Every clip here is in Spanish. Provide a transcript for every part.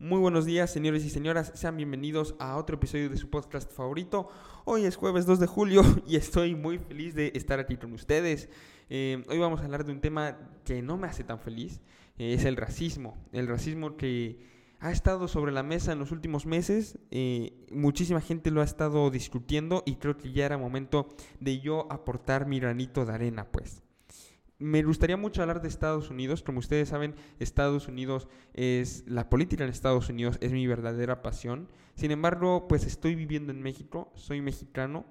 Muy buenos días, señores y señoras. Sean bienvenidos a otro episodio de su podcast favorito. Hoy es jueves 2 de julio y estoy muy feliz de estar aquí con ustedes. Eh, hoy vamos a hablar de un tema que no me hace tan feliz. Eh, es el racismo. El racismo que ha estado sobre la mesa en los últimos meses. Eh, muchísima gente lo ha estado discutiendo y creo que ya era momento de yo aportar mi granito de arena, pues me gustaría mucho hablar de Estados Unidos. Como ustedes saben, Estados Unidos es la política en Estados Unidos es mi verdadera pasión. Sin embargo, pues estoy viviendo en México, soy mexicano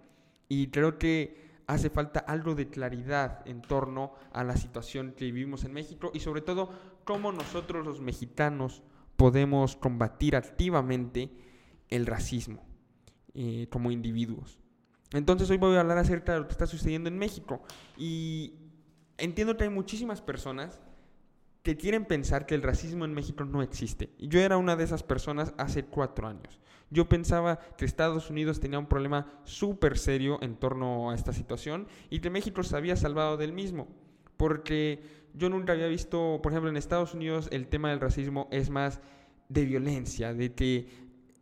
y creo que hace falta algo de claridad en torno a la situación que vivimos en México y sobre todo cómo nosotros los mexicanos podemos combatir activamente el racismo eh, como individuos. Entonces hoy voy a hablar acerca de lo que está sucediendo en México y entiendo que hay muchísimas personas que quieren pensar que el racismo en México no existe. Yo era una de esas personas hace cuatro años. Yo pensaba que Estados Unidos tenía un problema súper serio en torno a esta situación y que México se había salvado del mismo. Porque yo nunca había visto, por ejemplo, en Estados Unidos el tema del racismo es más de violencia, de que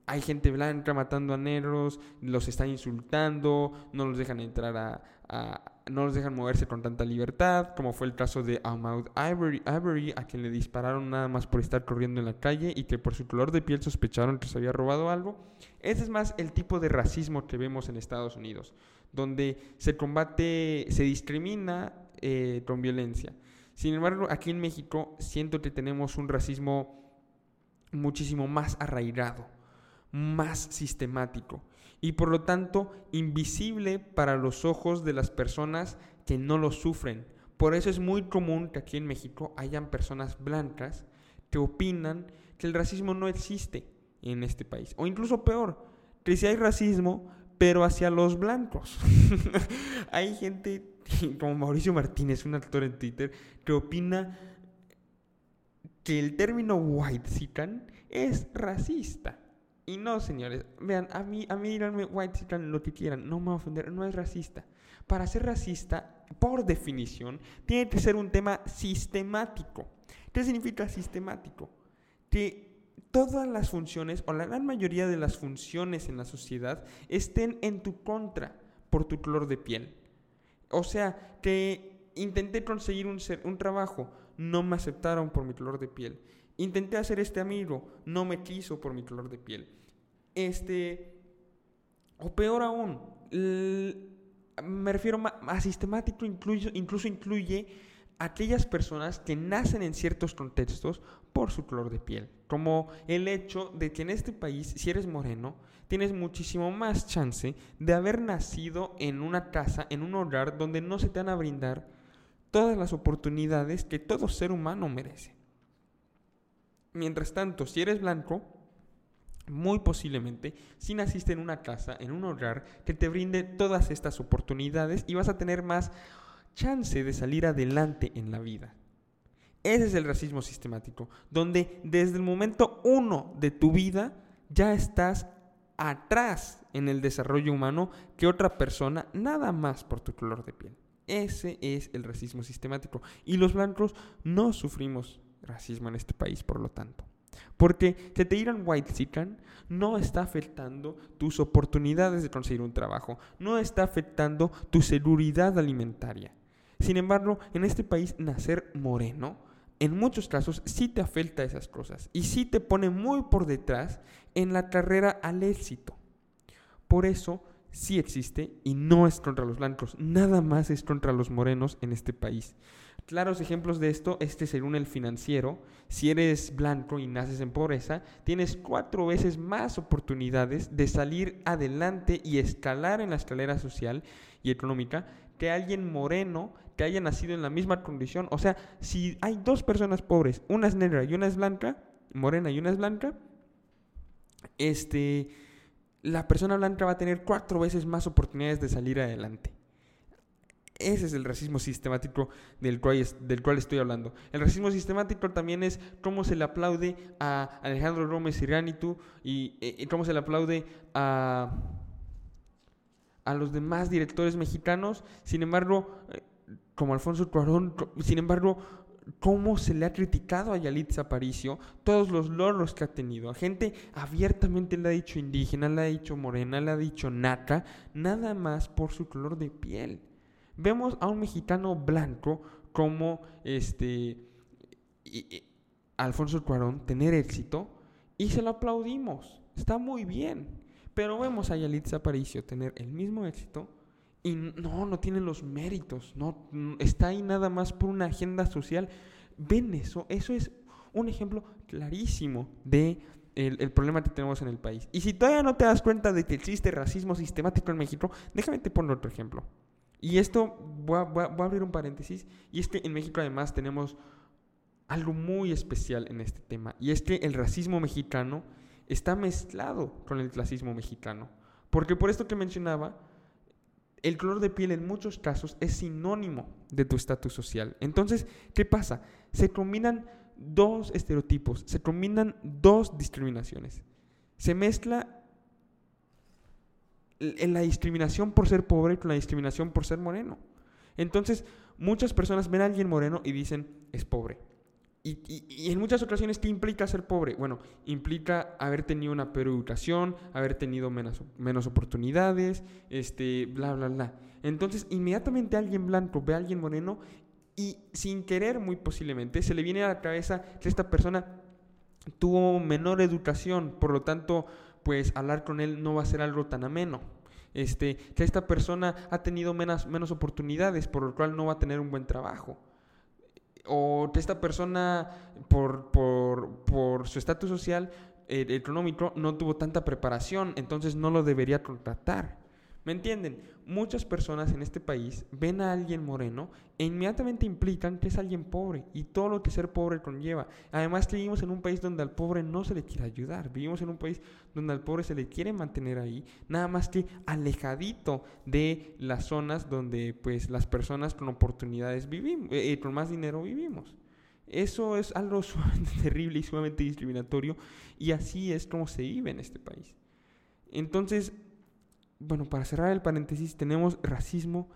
hay gente blanca matando a negros, los están insultando, no los dejan entrar a no los dejan moverse con tanta libertad, como fue el caso de Ahmaud Ivory, a quien le dispararon nada más por estar corriendo en la calle y que por su color de piel sospecharon que se había robado algo. Ese es más el tipo de racismo que vemos en Estados Unidos, donde se combate, se discrimina eh, con violencia. Sin embargo, aquí en México siento que tenemos un racismo muchísimo más arraigado, más sistemático y por lo tanto invisible para los ojos de las personas que no lo sufren. Por eso es muy común que aquí en México hayan personas blancas que opinan que el racismo no existe en este país. O incluso peor, que si hay racismo, pero hacia los blancos. hay gente como Mauricio Martínez, un actor en Twitter, que opina que el término white es racista. Y no, señores, vean, a mí, a mí díganme white lo que quieran, no me va a ofender, no es racista. Para ser racista, por definición, tiene que ser un tema sistemático. ¿Qué significa sistemático? Que todas las funciones, o la gran mayoría de las funciones en la sociedad, estén en tu contra por tu color de piel. O sea, que intenté conseguir un, un trabajo, no me aceptaron por mi color de piel. Intenté hacer este amigo, no me quiso por mi color de piel. Este, o peor aún, me refiero a sistemático, incluso, incluso incluye aquellas personas que nacen en ciertos contextos por su color de piel. Como el hecho de que en este país, si eres moreno, tienes muchísimo más chance de haber nacido en una casa, en un hogar donde no se te van a brindar todas las oportunidades que todo ser humano merece. Mientras tanto, si eres blanco, muy posiblemente si naciste en una casa, en un hogar que te brinde todas estas oportunidades y vas a tener más chance de salir adelante en la vida. Ese es el racismo sistemático, donde desde el momento uno de tu vida ya estás atrás en el desarrollo humano que otra persona, nada más por tu color de piel. Ese es el racismo sistemático. Y los blancos no sufrimos racismo en este país, por lo tanto. Porque que te digan white sican no está afectando tus oportunidades de conseguir un trabajo, no está afectando tu seguridad alimentaria. Sin embargo, en este país nacer moreno, en muchos casos sí te afecta esas cosas y sí te pone muy por detrás en la carrera al éxito. Por eso sí existe y no es contra los blancos, nada más es contra los morenos en este país. Claros ejemplos de esto, este según el financiero, si eres blanco y naces en pobreza, tienes cuatro veces más oportunidades de salir adelante y escalar en la escalera social y económica que alguien moreno que haya nacido en la misma condición. O sea, si hay dos personas pobres, una es negra y una es blanca, morena y una es blanca, este, la persona blanca va a tener cuatro veces más oportunidades de salir adelante. Ese es el racismo sistemático del cual, del cual estoy hablando. El racismo sistemático también es cómo se le aplaude a Alejandro Gómez Irganitu y, y, cómo se le aplaude a, a los demás directores mexicanos. Sin embargo, eh, como Alfonso Cuarón, sin embargo, cómo se le ha criticado a Yalitza Aparicio, todos los logros que ha tenido. A gente abiertamente le ha dicho indígena, le ha dicho morena, le ha dicho naca, nada más por su color de piel. Vemos a un mexicano blanco como este Alfonso Cuarón tener éxito y se lo aplaudimos. Está muy bien. Pero vemos a Yalitza Aparicio tener el mismo éxito y no, no tiene los méritos, no, está ahí nada más por una agenda social. Ven eso, eso es un ejemplo clarísimo de el, problema que tenemos en el país. Y si todavía no te das cuenta de que existe racismo sistemático en México, déjame te pongo otro ejemplo. Y esto, voy a, voy a abrir un paréntesis, y es que en México además tenemos algo muy especial en este tema, y es que el racismo mexicano está mezclado con el clasismo mexicano. Porque por esto que mencionaba, el color de piel en muchos casos es sinónimo de tu estatus social. Entonces, ¿qué pasa? Se combinan dos estereotipos, se combinan dos discriminaciones. Se mezcla la discriminación por ser pobre con la discriminación por ser moreno. Entonces, muchas personas ven a alguien moreno y dicen, es pobre. Y, en muchas ocasiones, ¿qué implica ser pobre? Bueno, implica haber tenido una peor educación, haber tenido menos, menos oportunidades, este, bla, bla, bla. Entonces, inmediatamente alguien blanco ve a alguien moreno y sin querer, muy posiblemente, se le viene a la cabeza que esta persona tuvo menor educación, por lo tanto, pues hablar con él no va a ser algo tan ameno. Este, que esta persona ha tenido menos, menos oportunidades, por lo cual no va a tener un buen trabajo o que esta persona, por, por, su estatus social, eh, económico, no tuvo tanta preparación, entonces no lo debería contratar. ¿Me entienden? Muchas personas en este país ven a alguien moreno e inmediatamente implican que es alguien pobre y todo lo que ser pobre conlleva. Además vivimos en un país donde al pobre no se le quiere ayudar. Vivimos en un país donde al pobre se le quiere mantener ahí, nada más que alejadito de las zonas donde pues las personas con oportunidades vivimos, eh, eh, con más dinero vivimos. Eso es algo sumamente terrible y sumamente discriminatorio y así es como se vive en este país. Entonces, bueno, para cerrar el paréntesis, tenemos racismo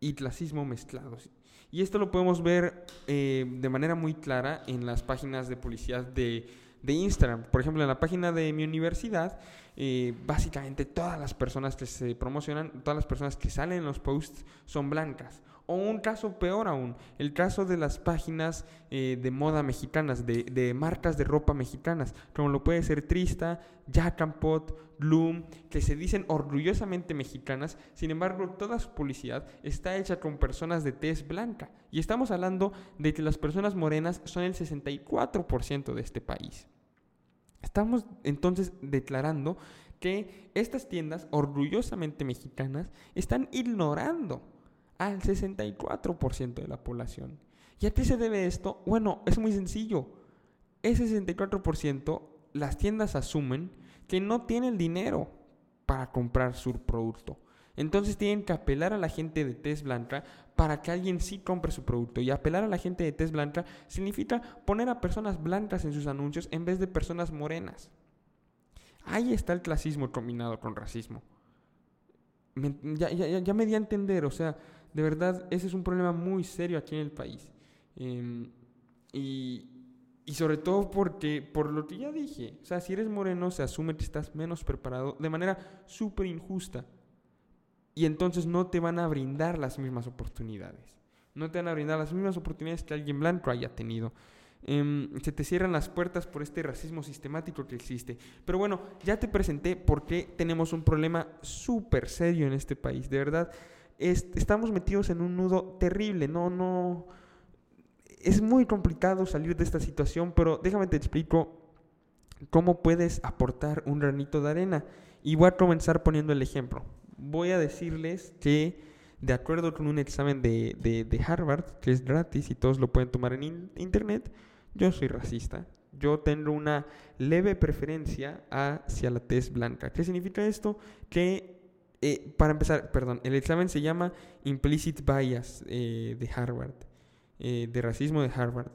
y clasismo mezclados. Y esto lo podemos ver eh, de manera muy clara en las páginas de publicidad de, Instagram. Por ejemplo, en la página de mi universidad, eh, básicamente todas las personas que se promocionan, todas las personas que salen en los posts son blancas o un caso peor aún, el caso de las páginas eh, de moda mexicanas, de, marcas de ropa mexicanas, como lo puede ser Trista, Jack and Pot, Bloom, que se dicen orgullosamente mexicanas, sin embargo toda su publicidad está hecha con personas de tez blanca. Y estamos hablando de que las personas morenas son el 64% de este país. Estamos entonces declarando que estas tiendas orgullosamente mexicanas están ignorando al 64% de la población. ¿Y a qué se debe esto? Bueno, es muy sencillo. Ese 64% las tiendas asumen que no tienen dinero para comprar su producto. Entonces tienen que apelar a la gente de tez blanca para que alguien sí compre su producto. Y apelar a la gente de tez blanca significa poner a personas blancas en sus anuncios en vez de personas morenas. Ahí está el clasismo combinado con racismo. ya, ya, ya me di a entender, o sea, de verdad, ese es un problema muy serio aquí en el país. Em, y, sobre todo porque, por lo que ya dije, o sea, si eres moreno, se asume que estás menos preparado de manera súper injusta. Y entonces no te van a brindar las mismas oportunidades. No te van a brindar las mismas oportunidades que alguien blanco haya tenido. Em, se te cierran las puertas por este racismo sistemático que existe. Pero bueno, ya te presenté por qué tenemos un problema súper serio en este país. De verdad, estamos metidos en un nudo terrible, no, no, es muy complicado salir de esta situación, pero déjame te explico cómo puedes aportar un granito de arena. Y voy a comenzar poniendo el ejemplo. Voy a decirles que, de acuerdo con un examen de, de, Harvard, que es gratis y todos lo pueden tomar en internet, yo soy racista. Yo tengo una leve preferencia hacia la tez blanca. ¿Qué significa esto? Que eh, para empezar, perdón, el examen se llama Implicit Bias eh, de Harvard, eh, de racismo de Harvard.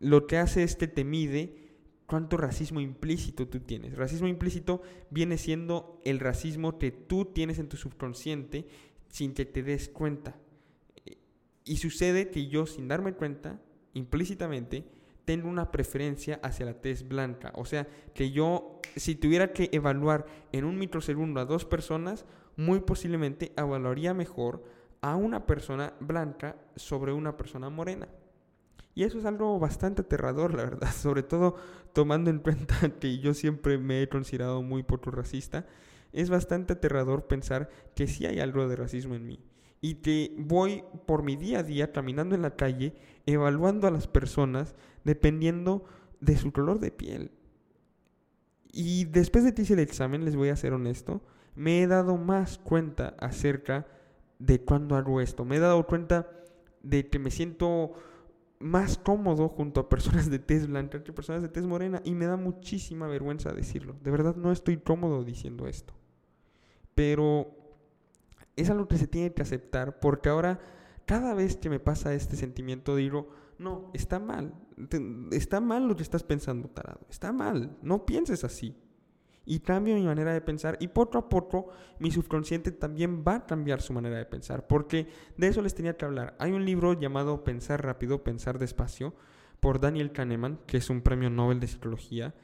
Lo que hace es que te mide cuánto racismo implícito tú tienes. Racismo implícito viene siendo el racismo que tú tienes en tu subconsciente sin que te des cuenta. Y sucede que yo, sin darme cuenta, implícitamente, tengo una preferencia hacia la tez blanca. O sea, que yo, si tuviera que evaluar en un microsegundo a dos personas, muy posiblemente evaluaría mejor a una persona blanca sobre una persona morena. Y eso es algo bastante aterrador, la verdad, sobre todo tomando en cuenta que yo siempre me he considerado muy poco racista. Es bastante aterrador pensar que sí hay algo de racismo en mí y que voy por mi día a día caminando en la calle evaluando a las personas dependiendo de su color de piel. Y después de que hice el examen, les voy a ser honesto, me he dado más cuenta acerca de cuando hago esto. Me he dado cuenta de que me siento más cómodo junto a personas de tez blanca que personas de tez morena y me da muchísima vergüenza decirlo. De verdad no estoy cómodo diciendo esto. Pero es algo que se tiene que aceptar porque ahora cada vez que me pasa este sentimiento digo, no, está mal, está mal lo que estás pensando, tarado, está mal, no pienses así. Y cambio mi manera de pensar y poco a poco mi subconsciente también va a cambiar su manera de pensar, porque de eso les tenía que hablar. Hay un libro llamado Pensar rápido, pensar despacio, por Daniel Kahneman, que es un premio Nobel de Psicología.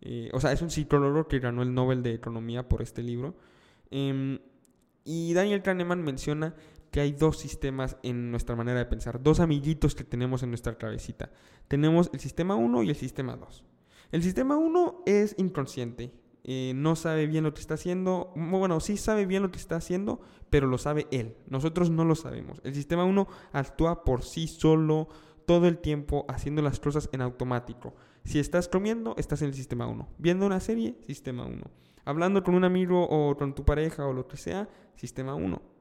Eh, o sea, es un psicólogo que ganó el Nobel de Economía por este libro. Em, y Daniel Kahneman menciona que hay dos sistemas en nuestra manera de pensar, dos amiguitos que tenemos en nuestra cabecita. Tenemos el sistema 1 y el sistema 2. El sistema 1 es inconsciente, eh, no sabe bien lo que está haciendo, bueno, sí sabe bien lo que está haciendo, pero lo sabe él. Nosotros no lo sabemos. El sistema 1 actúa por sí solo todo el tiempo haciendo las cosas en automático. Si estás comiendo, estás en el sistema 1. Viendo una serie, sistema 1. Hablando con un amigo o con tu pareja o lo que sea, sistema 1.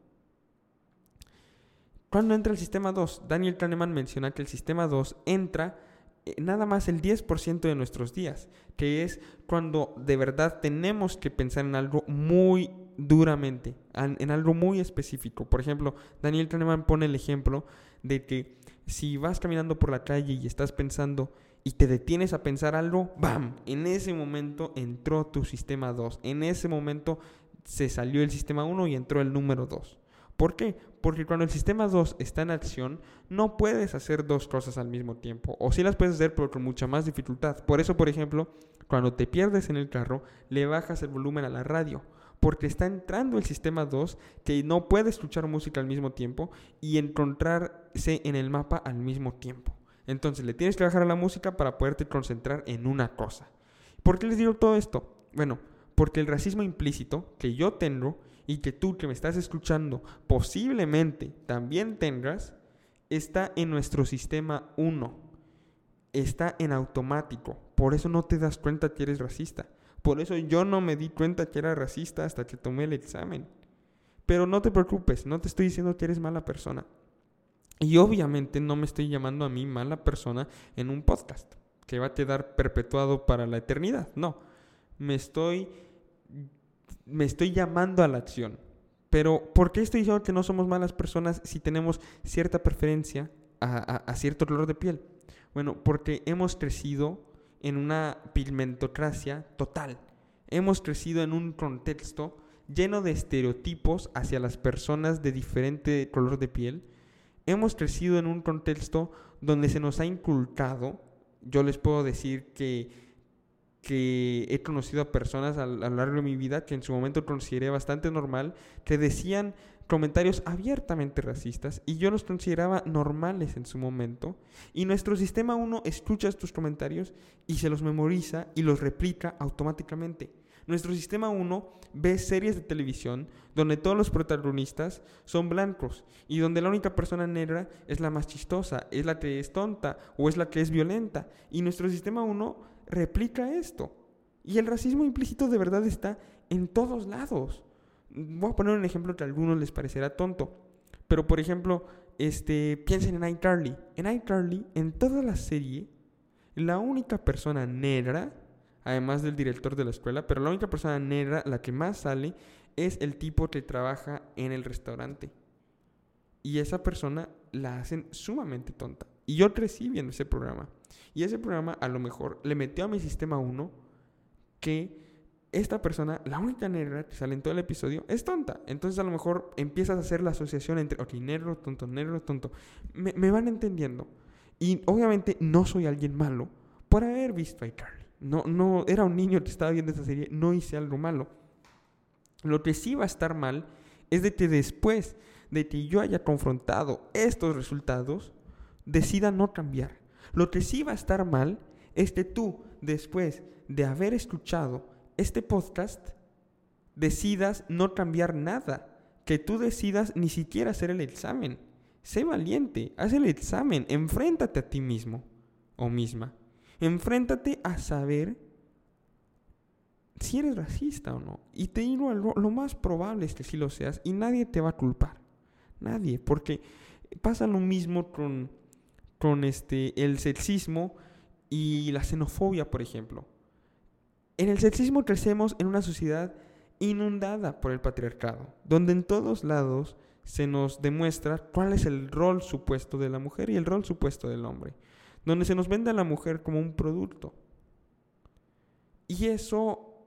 ¿Cuándo entra el sistema 2? Daniel Kahneman menciona que el sistema 2 entra eh, nada más el 10% de nuestros días, que es cuando de verdad tenemos que pensar en algo muy duramente, en algo muy específico. Por ejemplo, Daniel Kahneman pone el ejemplo de que si vas caminando por la calle y estás pensando y te detienes a pensar algo, ¡bam! En ese momento entró tu sistema 2. En ese momento se salió el sistema 1 y entró el número 2. ¿Por qué? Porque cuando el sistema 2 está en acción, no puedes hacer dos cosas al mismo tiempo. O sí las puedes hacer, pero con mucha más dificultad. Por eso, por ejemplo, cuando te pierdes en el carro, le bajas el volumen a la radio. Porque está entrando el sistema 2 que no puede escuchar música al mismo tiempo y encontrarse en el mapa al mismo tiempo. Entonces le tienes que bajar a la música para poderte concentrar en una cosa. ¿Por qué les digo todo esto? Bueno, porque el racismo implícito que yo tengo y que tú que me estás escuchando posiblemente también tengas, está en nuestro sistema 1. Está en automático. Por eso no te das cuenta que eres racista. Por eso yo no me di cuenta que era racista hasta que tomé el examen. Pero no te preocupes, no te estoy diciendo que eres mala persona. Y obviamente no me estoy llamando a mí mala persona en un podcast que va a quedar perpetuado para la eternidad. No, me estoy me estoy llamando a la acción. Pero, ¿por qué estoy diciendo que no somos malas personas si tenemos cierta preferencia a, cierto color de piel? Bueno, porque hemos crecido en una pigmentocracia total. Hemos crecido en un contexto lleno de estereotipos hacia las personas de diferente color de piel. Hemos crecido en un contexto donde se nos ha inculcado, yo les puedo decir que que he conocido a personas a, lo largo de mi vida que en su momento consideré bastante normal, que decían comentarios abiertamente racistas y yo los consideraba normales en su momento. Y nuestro sistema 1 escucha estos comentarios y se los memoriza y los replica automáticamente. Nuestro sistema 1 ve series de televisión donde todos los protagonistas son blancos y donde la única persona negra es la más chistosa, es la que es tonta o es la que es violenta. Y nuestro sistema 1 replica esto. Y el racismo implícito de verdad está en todos lados. Voy a poner un ejemplo que a algunos les parecerá tonto. Pero por ejemplo, este, piensen en iCarly. En iCarly, en toda la serie, la única persona negra, además del director de la escuela, pero la única persona negra, la que más sale, es el tipo que trabaja en el restaurante. Y esa persona la hacen sumamente tonta. Y yo crecí viendo ese programa. Y ese programa a lo mejor le metió a mi sistema 1 que esta persona, la única negra que sale en todo el episodio, es tonta. Entonces a lo mejor empiezas a hacer la asociación entre, ok, negro, tonto, negro, tonto. Me, van entendiendo. Y obviamente no soy alguien malo por haber visto a iCarly. No, no, era un niño que estaba viendo esa serie, no hice algo malo. Lo que sí va a estar mal es de que después de que yo haya confrontado estos resultados, decida no cambiar. Lo que sí va a estar mal es que tú, después de haber escuchado este podcast, decidas no cambiar nada. Que tú decidas ni siquiera hacer el examen. Sé valiente, haz el examen, enfréntate a ti mismo o misma. Enfréntate a saber si eres racista o no. Y te digo algo, lo más probable es que sí lo seas y nadie te va a culpar. Nadie, porque pasa lo mismo con, con este, el sexismo y la xenofobia, por ejemplo. En el sexismo crecemos en una sociedad inundada por el patriarcado, donde en todos lados se nos demuestra cuál es el rol supuesto de la mujer y el rol supuesto del hombre, donde se nos vende a la mujer como un producto. Y eso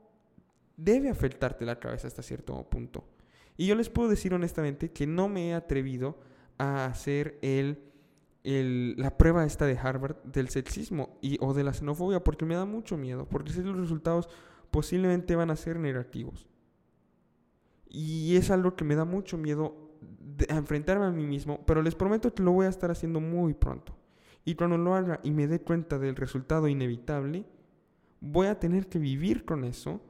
debe afectarte la cabeza hasta cierto punto. Y yo les puedo decir honestamente que no me he atrevido a hacer el, la prueba esta de Harvard del sexismo y, o de la xenofobia porque me da mucho miedo, porque si los resultados posiblemente van a ser negativos. Y es algo que me da mucho miedo a enfrentarme a mí mismo, pero les prometo que lo voy a estar haciendo muy pronto. Y cuando lo haga y me dé cuenta del resultado inevitable, voy a tener que vivir con eso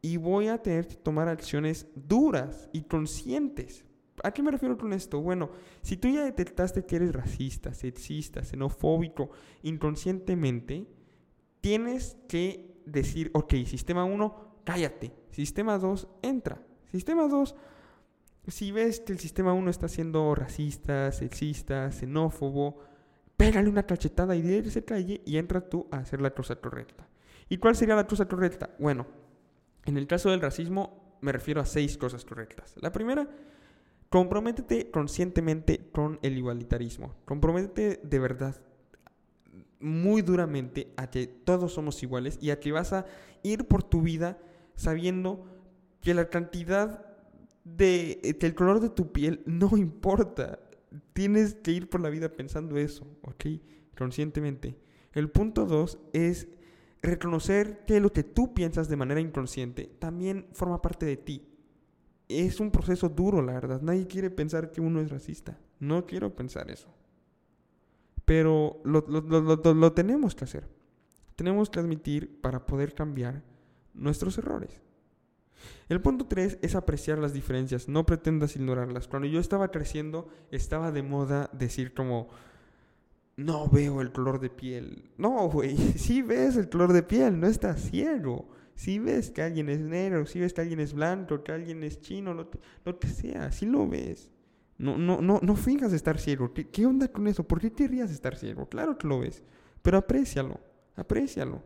y voy a tener que tomar acciones duras y conscientes. ¿A qué me refiero con esto? Bueno, si tú ya detectaste que eres racista, sexista, xenofóbico, inconscientemente, tienes que decir, ok, sistema 1, cállate. Sistema 2, entra. Sistema 2, si ves que el sistema 1 está siendo racista, sexista, xenófobo, pégale una cachetada y de se calle y entra tú a hacer la cosa correcta. ¿Y cuál sería la cosa correcta? Bueno, en el caso del racismo me refiero a seis cosas correctas. La primera, comprométete conscientemente con el igualitarismo. Comprométete de verdad muy duramente a que todos somos iguales y a que vas a ir por tu vida sabiendo que la cantidad de eh, que el color de tu piel no importa. Tienes que ir por la vida pensando eso, ¿ok? Conscientemente. El punto dos es reconocer que lo que tú piensas de manera inconsciente también forma parte de ti. Es un proceso duro, la verdad. Nadie quiere pensar que uno es racista. No quiero pensar eso. Pero lo, lo tenemos que hacer. Tenemos que admitir para poder cambiar nuestros errores. El punto 3 es apreciar las diferencias, no pretendas ignorarlas. Cuando yo estaba creciendo, estaba de moda decir como, no veo el color de piel. No, güey, sí ves el color de piel, no estás ciego. Sí ves que alguien es negro, sí ves que alguien es blanco, que alguien es chino, lo, que sea, sí lo ves. No, no, no, no fingas estar ciego. ¿Qué, ¿Qué onda con eso? ¿Por qué querrías estar ciego? Claro que lo ves, pero aprécialo, aprécialo.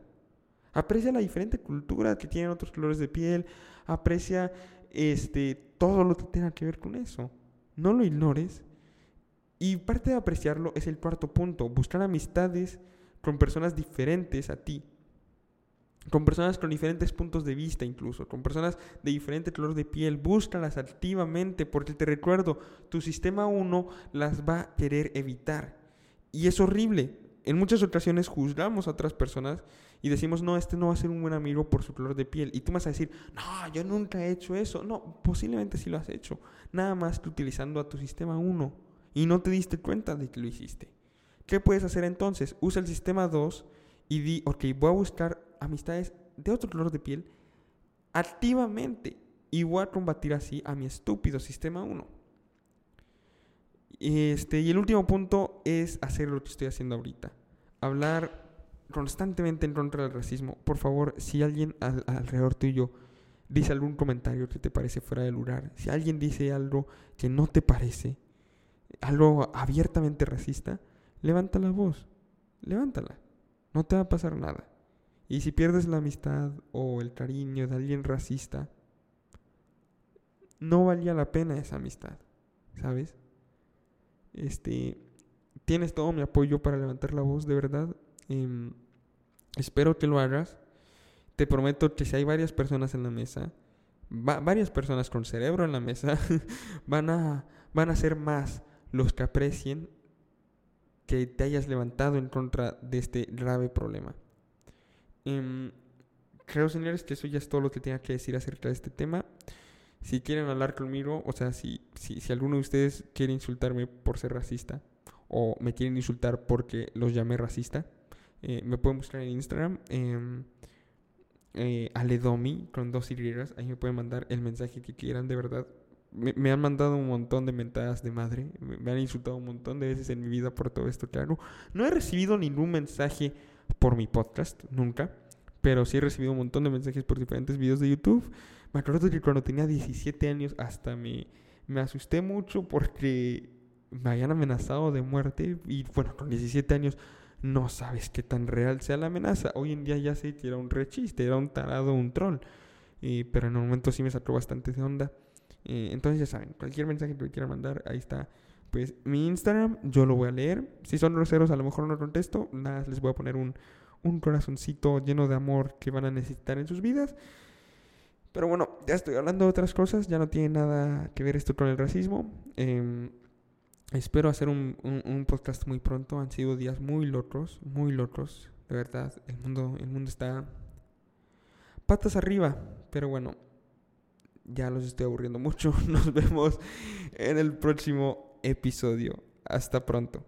Aprecia la diferente cultura que tienen otros colores de piel. Aprecia este, todo lo que tenga que ver con eso. No lo ignores. Y parte de apreciarlo es el cuarto punto. Buscar amistades con personas diferentes a ti. Con personas con diferentes puntos de vista incluso. Con personas de diferente color de piel. Búscalas activamente porque te recuerdo, tu sistema 1 las va a querer evitar. Y es horrible. En muchas ocasiones juzgamos a otras personas y decimos, no, este no va a ser un buen amigo por su color de piel. Y tú vas a decir, no, yo nunca he hecho eso. No, posiblemente sí lo has hecho. Nada más que utilizando a tu sistema 1 y no te diste cuenta de que lo hiciste. ¿Qué puedes hacer entonces? Usa el sistema 2 y di, ok, voy a buscar amistades de otro color de piel activamente y voy a combatir así a mi estúpido sistema 1. Este, y el último punto es hacer lo que estoy haciendo ahorita. Hablar constantemente en contra del racismo, por favor, si alguien alrededor tuyo dice algún comentario que te parece fuera de lugar, si alguien dice algo que no te parece, algo abiertamente racista, levanta la voz, levántala, no te va a pasar nada. Y si pierdes la amistad o el cariño de alguien racista, no valía la pena esa amistad, ¿sabes? Este, tienes todo mi apoyo para levantar la voz, de verdad. Em, espero que lo hagas. Te prometo que si hay varias personas en la mesa, varias personas con cerebro en la mesa, van a, van a ser más los que aprecien que te hayas levantado en contra de este grave problema. Em, creo, señores, que eso ya es todo lo que tenía que decir acerca de este tema. Si quieren hablar conmigo, o sea, si, si, si alguno de ustedes quiere insultarme por ser racista, o me quieren insultar porque los llamé racista, eh, me pueden buscar en Instagram, eh, eh, Aledomi, con dos Y, ahí me pueden mandar el mensaje que quieran, de verdad. Me, han mandado un montón de mentadas de madre, me, han insultado un montón de veces en mi vida por todo esto, claro. No he recibido ningún mensaje por mi podcast, nunca, pero sí he recibido un montón de mensajes por diferentes videos de YouTube. Me acuerdo que cuando tenía 17 años hasta me, me asusté mucho porque me habían amenazado de muerte y bueno, con 17 años no sabes qué tan real sea la amenaza. Hoy en día ya sé que era un rechiste, era un tarado, un troll. pero en el momento sí me sacó bastante de onda. Entonces ya saben, cualquier mensaje que me quieran mandar, ahí está. Pues mi Instagram, yo lo voy a leer. Si son groseros, a lo mejor no contesto. Nada, les voy a poner un, un corazoncito lleno de amor que van a necesitar en sus vidas. Pero bueno, ya estoy hablando de otras cosas, ya no tiene nada que ver esto con el racismo. Eh, Espero hacer un, un, podcast muy pronto. Han sido días muy locos, muy locos. De verdad, el mundo, el mundo está patas arriba. Pero bueno, ya los estoy aburriendo mucho. Nos vemos en el próximo episodio. Hasta pronto.